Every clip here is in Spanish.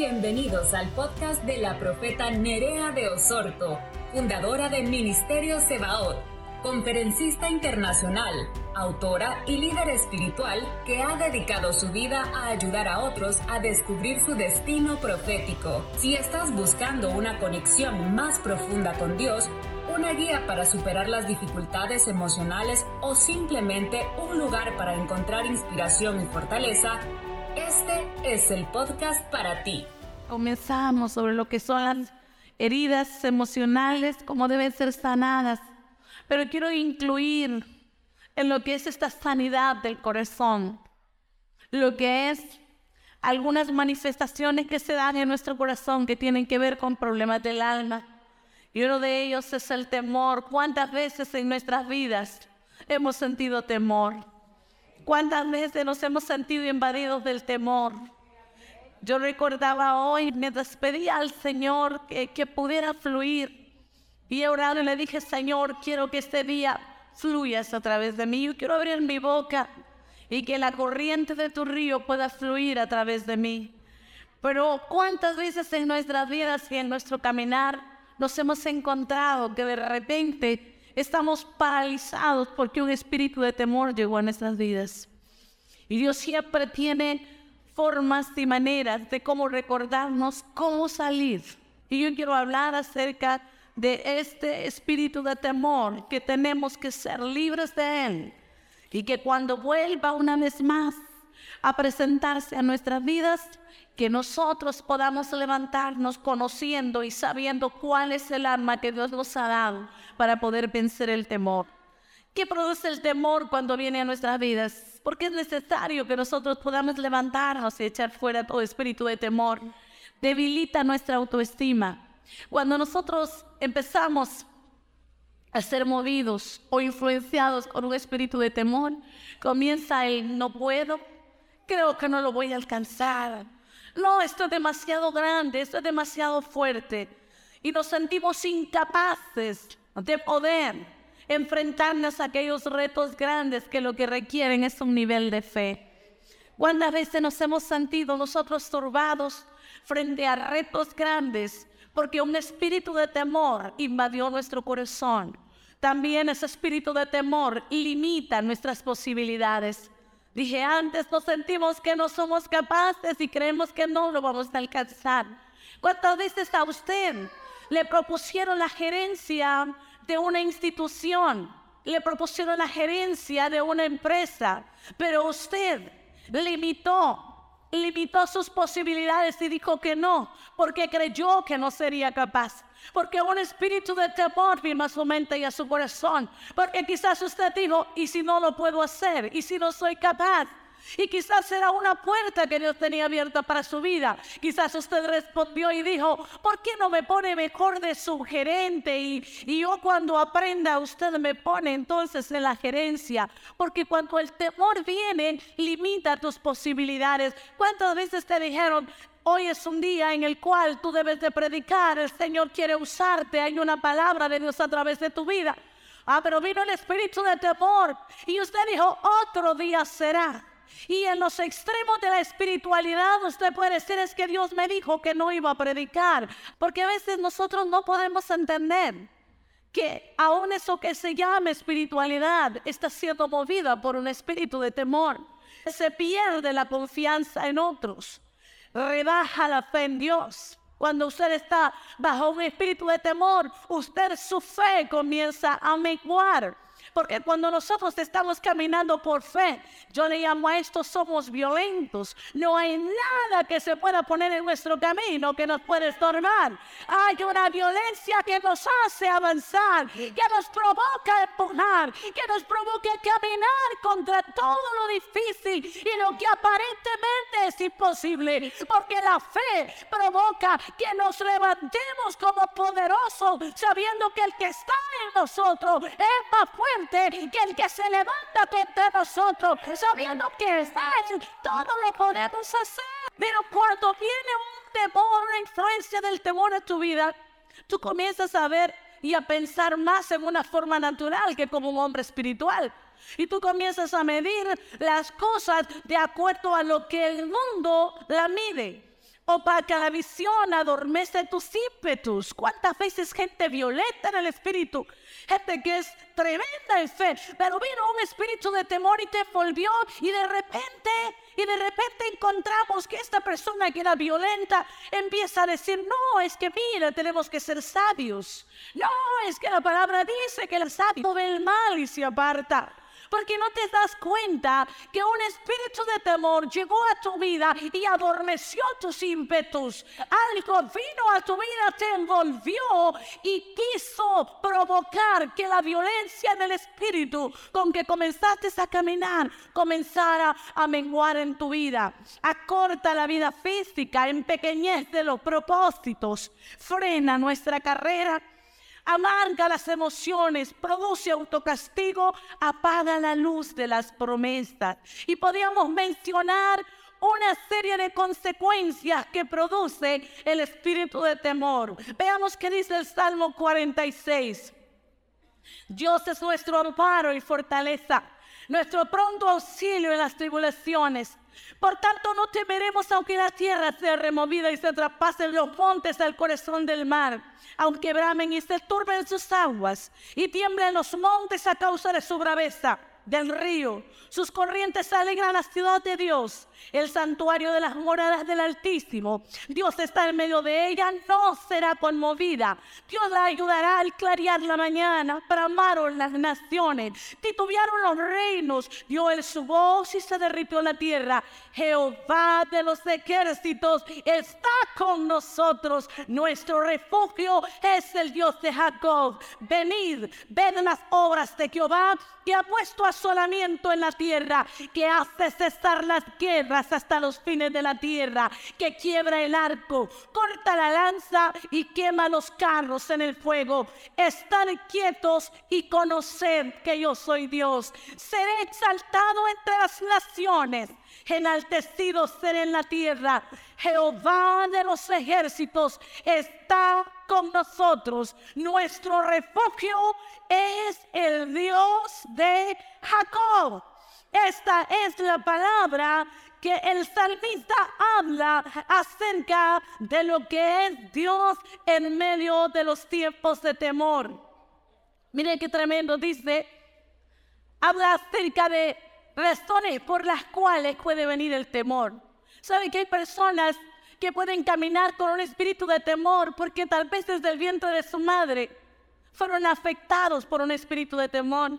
Bienvenidos al podcast de la profeta Nerea de Osorto, fundadora de Ministerio Sebaot, conferencista internacional, autora y líder espiritual que ha dedicado su vida a ayudar a otros a descubrir su destino profético. Si estás buscando una conexión más profunda con Dios, una guía para superar las dificultades emocionales o simplemente un lugar para encontrar inspiración y fortaleza, este es el podcast para ti. Comenzamos sobre lo que son las heridas emocionales, cómo deben ser sanadas, pero quiero incluir en lo que es esta sanidad del corazón, lo que es algunas manifestaciones que se dan en nuestro corazón que tienen que ver con problemas del alma. Y uno de ellos es el temor. ¿Cuántas veces en nuestras vidas hemos sentido temor? ¿Cuántas veces nos hemos sentido invadidos del temor? Yo recordaba hoy, me despedía al Señor que, que pudiera fluir. Y he orado y le dije, Señor, quiero que este día fluyas a través de mí. Yo quiero abrir mi boca y que la corriente de tu río pueda fluir a través de mí. Pero cuántas veces en nuestras vidas y en nuestro caminar nos hemos encontrado que de repente estamos paralizados porque un espíritu de temor llegó a nuestras vidas. Y Dios siempre tiene formas y maneras de cómo recordarnos cómo salir. Y yo quiero hablar acerca de este espíritu de temor, que tenemos que ser libres de él. Y que cuando vuelva una vez más a presentarse a nuestras vidas, que nosotros podamos levantarnos conociendo y sabiendo cuál es el arma que Dios nos ha dado para poder vencer el temor. ¿Qué produce el temor cuando viene a nuestras vidas? Porque es necesario que nosotros podamos levantarnos y echar fuera todo espíritu de temor. Debilita nuestra autoestima. Cuando nosotros empezamos a ser movidos o influenciados con un espíritu de temor, comienza el no puedo, creo que no lo voy a alcanzar, no, esto es demasiado grande, esto es demasiado fuerte. Y nos sentimos incapaces de poder enfrentarnos a aquellos retos grandes que lo que requieren es un nivel de fe. ¿Cuántas veces nos hemos sentido nosotros turbados frente a retos grandes porque un espíritu de temor invadió nuestro corazón? También ese espíritu de temor limita nuestras posibilidades. Dije antes, nos sentimos que no somos capaces y creemos que no lo vamos a alcanzar. ¿Cuántas veces a usted le propusieron la gerencia de una institución? Le propusieron la gerencia de una empresa, pero usted limitó limitó sus posibilidades y dijo que no, porque creyó que no sería capaz. Porque un espíritu de temor vino a su mente y a su corazón. Porque quizás usted dijo, ¿y si no lo puedo hacer? ¿Y si no soy capaz? Y quizás era una puerta que Dios tenía abierta para su vida. Quizás usted respondió y dijo, ¿por qué no me pone mejor de sugerente? Y, y yo cuando aprenda, usted me pone entonces en la gerencia. Porque cuando el temor viene, limita tus posibilidades. ¿Cuántas veces te dijeron, Hoy es un día en el cual tú debes de predicar, el Señor quiere usarte, hay una palabra de Dios a través de tu vida. Ah, pero vino el espíritu de temor y usted dijo, otro día será. Y en los extremos de la espiritualidad usted puede decir es que Dios me dijo que no iba a predicar, porque a veces nosotros no podemos entender que aún eso que se llama espiritualidad está siendo movida por un espíritu de temor. Se pierde la confianza en otros, rebaja la fe en Dios. Cuando usted está bajo un espíritu de temor, usted su fe comienza a menguar. Porque cuando nosotros estamos caminando por fe, yo le llamo a esto somos violentos. No hay nada que se pueda poner en nuestro camino que nos pueda estorbar. Hay una violencia que nos hace avanzar, que nos provoca empujar, que nos provoca caminar contra todo lo difícil y lo que aparentemente es imposible. Porque la fe provoca que nos levantemos como poderosos, sabiendo que el que está en nosotros es más fuerte que el que se levanta contra nosotros, sabiendo que está en todo lo podemos hacer. Pero cuando viene un temor, una influencia del temor en tu vida, tú comienzas a ver y a pensar más en una forma natural que como un hombre espiritual. Y tú comienzas a medir las cosas de acuerdo a lo que el mundo la mide. Opaca la visión, adormece tus ímpetus. ¿Cuántas veces gente violenta en el espíritu? Gente que es tremenda en fe, pero vino un espíritu de temor y te envolvió y de repente, y de repente encontramos que esta persona que era violenta empieza a decir, no, es que mira, tenemos que ser sabios. No, es que la palabra dice que el sabio ve el mal y se aparta porque no te das cuenta que un espíritu de temor llegó a tu vida y adormeció tus ímpetus. Algo vino a tu vida, te envolvió y quiso provocar que la violencia del espíritu con que comenzaste a caminar comenzara a menguar en tu vida. Acorta la vida física, de los propósitos, frena nuestra carrera amarga las emociones, produce autocastigo, apaga la luz de las promesas. Y podríamos mencionar una serie de consecuencias que produce el espíritu de temor. Veamos qué dice el Salmo 46. Dios es nuestro amparo y fortaleza, nuestro pronto auxilio en las tribulaciones. Por tanto, no temeremos aunque la tierra sea removida y se traspasen los montes al corazón del mar, aunque bramen y se turben sus aguas y tiemblen los montes a causa de su braveza del río. Sus corrientes alegran la ciudad de Dios, el santuario de las moradas del Altísimo. Dios está en medio de ella, no será conmovida. Dios la ayudará al clarear la mañana. Bramaron las naciones, titubearon los reinos. Dio él su voz y se derritió la tierra. Jehová de los ejércitos está con nosotros. Nuestro refugio es el Dios de Jacob. Venid, ven las obras de Jehová que ha puesto asolamiento en la tierra, que hace cesar las guerras hasta los fines de la tierra, que quiebra el arco, corta la lanza y quema los carros en el fuego. Estad quietos y conoced que yo soy Dios. Seré exaltado entre las naciones enaltecido seré en la tierra. Jehová de los ejércitos está con nosotros. Nuestro refugio es el Dios de Jacob. Esta es la palabra que el salmista habla acerca de lo que es Dios en medio de los tiempos de temor. Miren qué tremendo dice. Habla acerca de razones por las cuales puede venir el temor. ¿Sabe que hay personas que pueden caminar con un espíritu de temor porque tal vez desde el vientre de su madre fueron afectados por un espíritu de temor?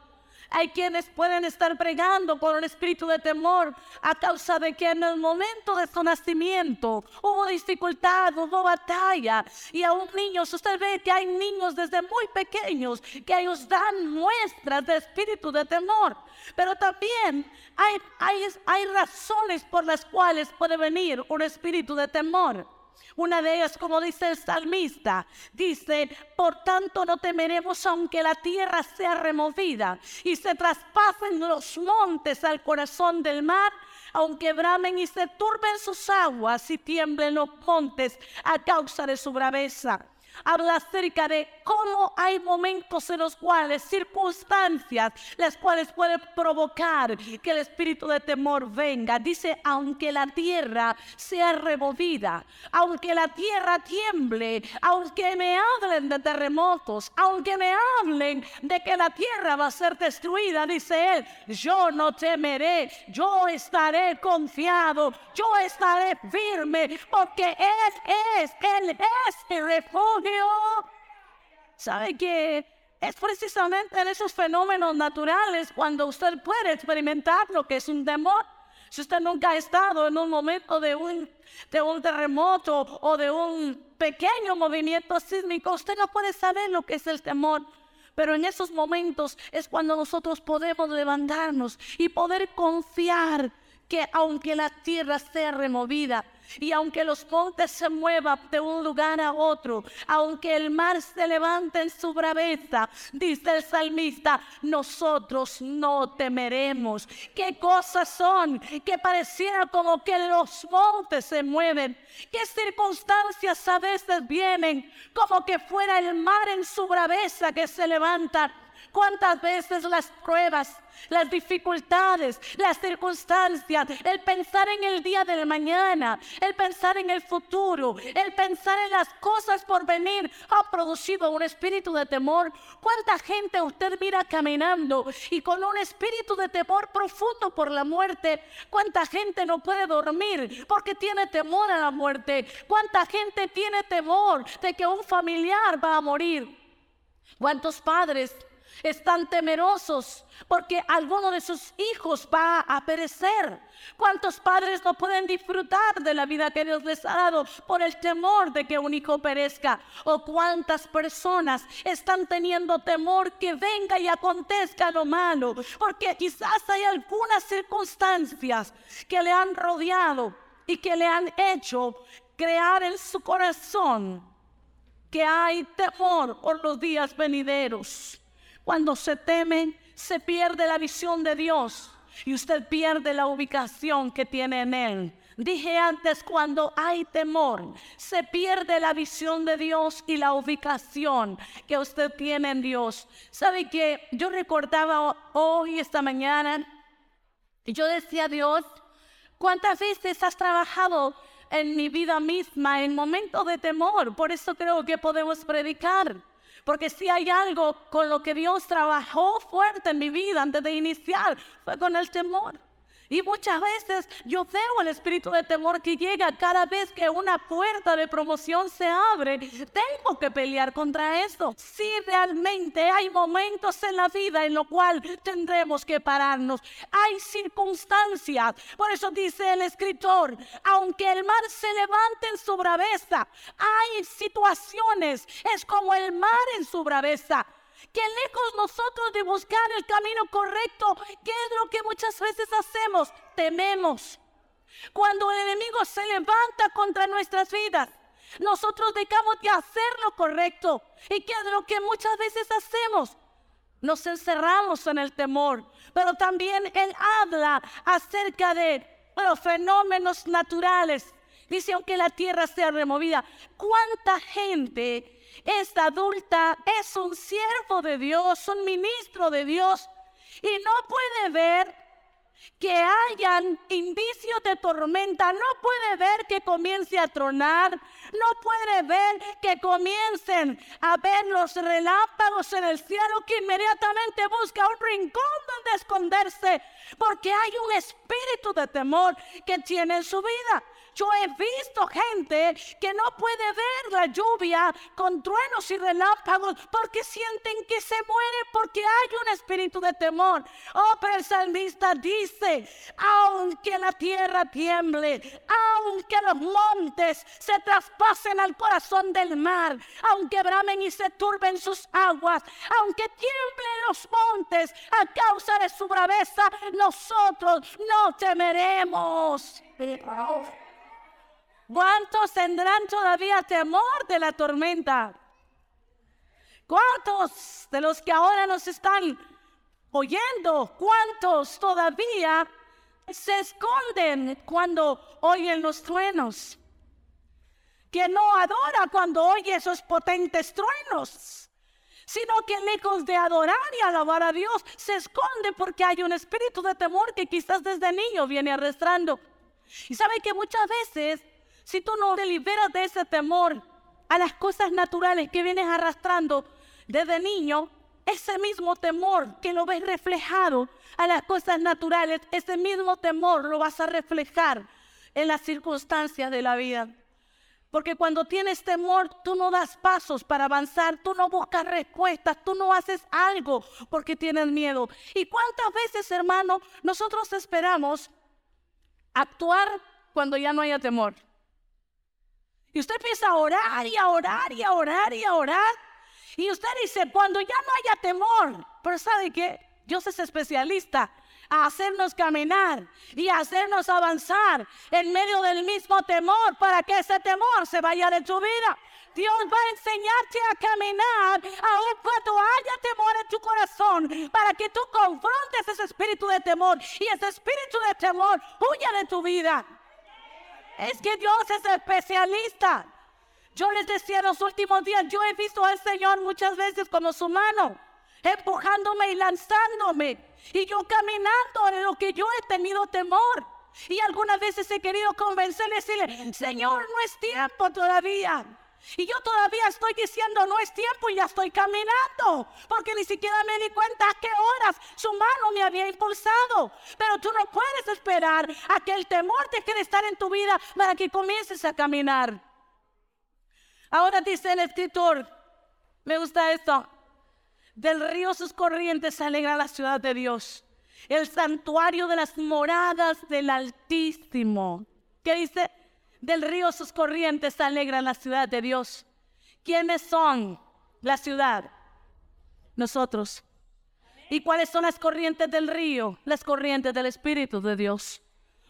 Hay quienes pueden estar pregando con un espíritu de temor a causa de que en el momento de su nacimiento hubo dificultad, hubo batalla. Y a un niño, usted ve que hay niños desde muy pequeños que ellos dan muestras de espíritu de temor. Pero también hay, hay, hay razones por las cuales puede venir un espíritu de temor. Una de ellas, como dice el salmista, dice, por tanto no temeremos aunque la tierra sea removida y se traspasen los montes al corazón del mar, aunque bramen y se turben sus aguas y tiemblen los montes a causa de su braveza habla acerca de cómo hay momentos en los cuales, circunstancias, las cuales pueden provocar que el espíritu de temor venga. Dice, aunque la tierra sea removida, aunque la tierra tiemble, aunque me hablen de terremotos, aunque me hablen de que la tierra va a ser destruida, dice él, yo no temeré, yo estaré confiado, yo estaré firme, porque Él es, Él es mi refugio ¿Sabe que es precisamente en esos fenómenos naturales cuando usted puede experimentar lo que es un temor? Si usted nunca ha estado en un momento de un, de un terremoto o de un pequeño movimiento sísmico, usted no puede saber lo que es el temor. Pero en esos momentos es cuando nosotros podemos levantarnos y poder confiar que aunque la tierra sea removida, y aunque los montes se muevan de un lugar a otro, aunque el mar se levante en su braveza, dice el salmista, nosotros no temeremos. ¿Qué cosas son que pareciera como que los montes se mueven? ¿Qué circunstancias a veces vienen como que fuera el mar en su braveza que se levanta? Cuántas veces las pruebas, las dificultades, las circunstancias, el pensar en el día de mañana, el pensar en el futuro, el pensar en las cosas por venir ha producido un espíritu de temor. ¿Cuánta gente usted mira caminando y con un espíritu de temor profundo por la muerte? ¿Cuánta gente no puede dormir porque tiene temor a la muerte? ¿Cuánta gente tiene temor de que un familiar va a morir? ¿Cuántos padres están temerosos porque alguno de sus hijos va a perecer. ¿Cuántos padres no pueden disfrutar de la vida que Dios les ha dado por el temor de que un hijo perezca? ¿O cuántas personas están teniendo temor que venga y acontezca lo malo? Porque quizás hay algunas circunstancias que le han rodeado y que le han hecho crear en su corazón que hay temor por los días venideros. Cuando se teme, se pierde la visión de Dios y usted pierde la ubicación que tiene en Él. Dije antes, cuando hay temor, se pierde la visión de Dios y la ubicación que usted tiene en Dios. ¿Sabe que yo recordaba hoy, esta mañana, y yo decía, Dios, ¿cuántas veces has trabajado en mi vida misma en momentos de temor? Por eso creo que podemos predicar. Porque si hay algo con lo que Dios trabajó fuerte en mi vida antes de iniciar, fue con el temor. Y muchas veces yo veo el espíritu de temor que llega cada vez que una puerta de promoción se abre. Tengo que pelear contra esto. Si realmente hay momentos en la vida en los cuales tendremos que pararnos. Hay circunstancias. Por eso dice el escritor, aunque el mar se levante en su braveza, hay situaciones. Es como el mar en su braveza que lejos nosotros de buscar el camino correcto, ¿qué es lo que muchas veces hacemos? Tememos. Cuando el enemigo se levanta contra nuestras vidas, nosotros dejamos de hacer lo correcto. ¿Y qué es lo que muchas veces hacemos? Nos encerramos en el temor. Pero también Él habla acerca de los fenómenos naturales. Dice, aunque la tierra sea removida, ¿cuánta gente esta adulta es un siervo de Dios, un ministro de Dios, y no puede ver que hayan indicios de tormenta, no puede ver que comience a tronar, no puede ver que comiencen a ver los relámpagos en el cielo, que inmediatamente busca un rincón donde esconderse, porque hay un espíritu de temor que tiene en su vida. Yo he visto gente que no puede ver la lluvia con truenos y relámpagos porque sienten que se muere porque hay un espíritu de temor. Oh, pero el salmista dice, aunque la tierra tiemble, aunque los montes se traspasen al corazón del mar, aunque bramen y se turben sus aguas, aunque tiemblen los montes a causa de su braveza, nosotros no temeremos. ¿Cuántos tendrán todavía temor de la tormenta? ¿Cuántos de los que ahora nos están oyendo, cuántos todavía se esconden cuando oyen los truenos? Que no adora cuando oye esos potentes truenos, sino que lejos de adorar y alabar a Dios, se esconde porque hay un espíritu de temor que quizás desde niño viene arrastrando. Y sabe que muchas veces si tú no te liberas de ese temor a las cosas naturales que vienes arrastrando desde niño, ese mismo temor que lo ves reflejado a las cosas naturales, ese mismo temor lo vas a reflejar en las circunstancias de la vida. Porque cuando tienes temor, tú no das pasos para avanzar, tú no buscas respuestas, tú no haces algo porque tienes miedo. ¿Y cuántas veces, hermano, nosotros esperamos actuar cuando ya no haya temor? Y usted empieza a orar y a orar y a orar y a orar. Y usted dice, cuando ya no haya temor, pero ¿sabe qué? Dios es especialista a hacernos caminar y a hacernos avanzar en medio del mismo temor para que ese temor se vaya de tu vida. Dios va a enseñarte a caminar aun cuando haya temor en tu corazón para que tú confrontes ese espíritu de temor y ese espíritu de temor huya de tu vida. Es que Dios es especialista. Yo les decía en los últimos días, yo he visto al Señor muchas veces como su mano. empujándome y lanzándome. Y yo caminando en lo que yo he tenido temor. Y algunas veces he querido convencerle decirle, Señor, no es tiempo todavía. Y yo todavía estoy diciendo, no es tiempo y ya estoy caminando, porque ni siquiera me di cuenta a qué horas su mano me había impulsado. Pero tú no puedes esperar a que el temor deje de estar en tu vida para que comiences a caminar. Ahora dice el escritor, me gusta esto, del río sus corrientes alegra la ciudad de Dios, el santuario de las moradas del Altísimo. ¿Qué dice? Del río sus corrientes alegran la ciudad de Dios. ¿Quiénes son la ciudad? Nosotros. ¿Y cuáles son las corrientes del río? Las corrientes del Espíritu de Dios.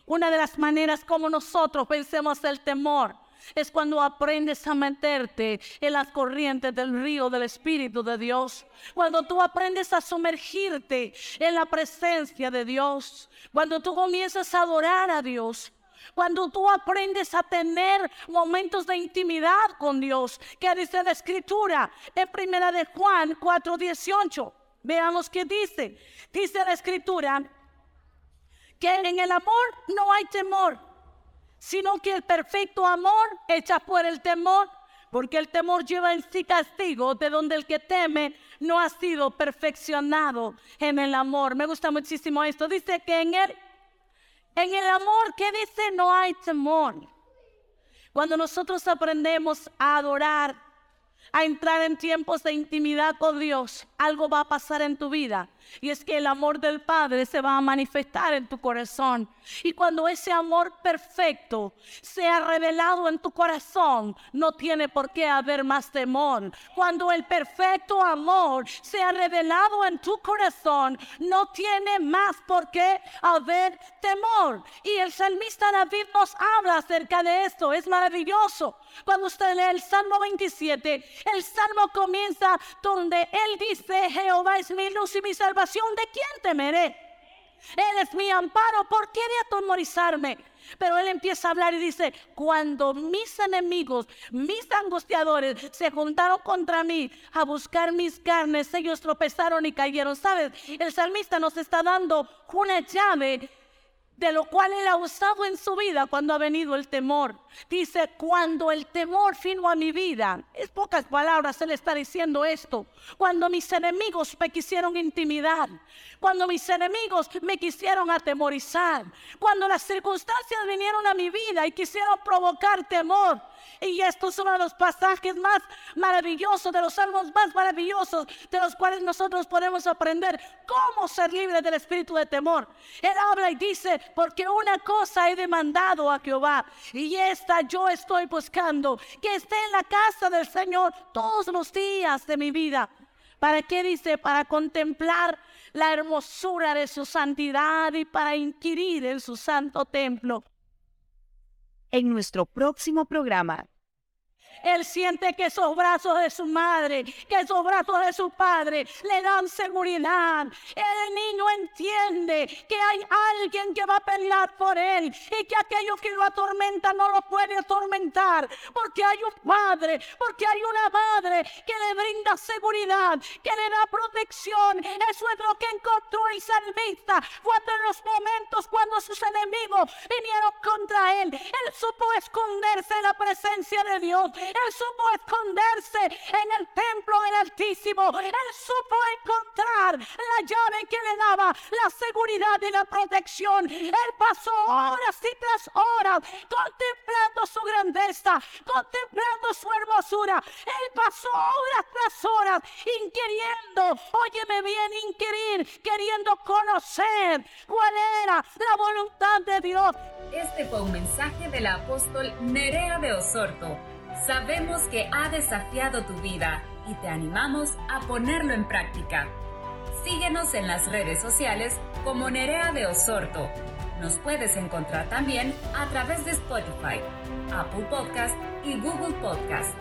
Una de las maneras como nosotros vencemos el temor es cuando aprendes a meterte en las corrientes del río del Espíritu de Dios. Cuando tú aprendes a sumergirte en la presencia de Dios. Cuando tú comienzas a adorar a Dios. Cuando tú aprendes a tener momentos de intimidad con Dios, que dice la escritura en primera de Juan 4:18. Veamos qué dice. Dice la escritura que en el amor no hay temor, sino que el perfecto amor echa fuera el temor, porque el temor lleva en sí castigo, de donde el que teme no ha sido perfeccionado en el amor. Me gusta muchísimo esto. Dice que en él en el amor que dice no hay temor. Cuando nosotros aprendemos a adorar, a entrar en tiempos de intimidad con Dios, algo va a pasar en tu vida. Y es que el amor del Padre se va a manifestar en tu corazón. Y cuando ese amor perfecto sea revelado en tu corazón, no tiene por qué haber más temor. Cuando el perfecto amor sea revelado en tu corazón, no tiene más por qué haber temor. Y el salmista David nos habla acerca de esto. Es maravilloso. Cuando usted lee el Salmo 27, el Salmo comienza donde él dice, Jehová es mi luz y mi salvación ¿de quién temeré? Él es mi amparo, ¿por qué de atemorizarme? Pero él empieza a hablar y dice, cuando mis enemigos, mis angustiadores se juntaron contra mí a buscar mis carnes, ellos tropezaron y cayeron. ¿Sabes? El salmista nos está dando una llave de lo cual él ha usado en su vida cuando ha venido el temor. Dice, cuando el temor vino a mi vida, es pocas palabras, él está diciendo esto, cuando mis enemigos me quisieron intimidar, cuando mis enemigos me quisieron atemorizar, cuando las circunstancias vinieron a mi vida y quisieron provocar temor. Y esto es uno de los pasajes más maravillosos, de los salmos más maravillosos, de los cuales nosotros podemos aprender cómo ser libres del espíritu de temor. Él habla y dice, porque una cosa he demandado a Jehová y esta yo estoy buscando, que esté en la casa del Señor todos los días de mi vida. ¿Para qué dice? Para contemplar la hermosura de su santidad y para inquirir en su santo templo. En nuestro próximo programa él siente que esos brazos de su madre, que esos brazos de su padre le dan seguridad. El niño entiende que hay alguien que va a pelear por él y que aquello que lo atormenta no lo puede atormentar. Porque hay un padre, porque hay una madre que le brinda seguridad, que le da protección. Eso es lo que encontró el salmista cuando en los momentos cuando sus enemigos vinieron contra él. Él supo esconderse en la presencia de Dios. Él supo esconderse en el templo del Altísimo. Él supo encontrar la llave que le daba la seguridad y la protección. Él pasó horas y tras horas contemplando su grandeza, contemplando su hermosura. Él pasó horas tras horas inquiriendo, óyeme bien, inquirir, queriendo conocer cuál era la voluntad de Dios. Este fue un mensaje del apóstol Nerea de Osorto Sabemos que ha desafiado tu vida y te animamos a ponerlo en práctica. Síguenos en las redes sociales como Nerea de Osorto. Nos puedes encontrar también a través de Spotify, Apple Podcast y Google Podcast.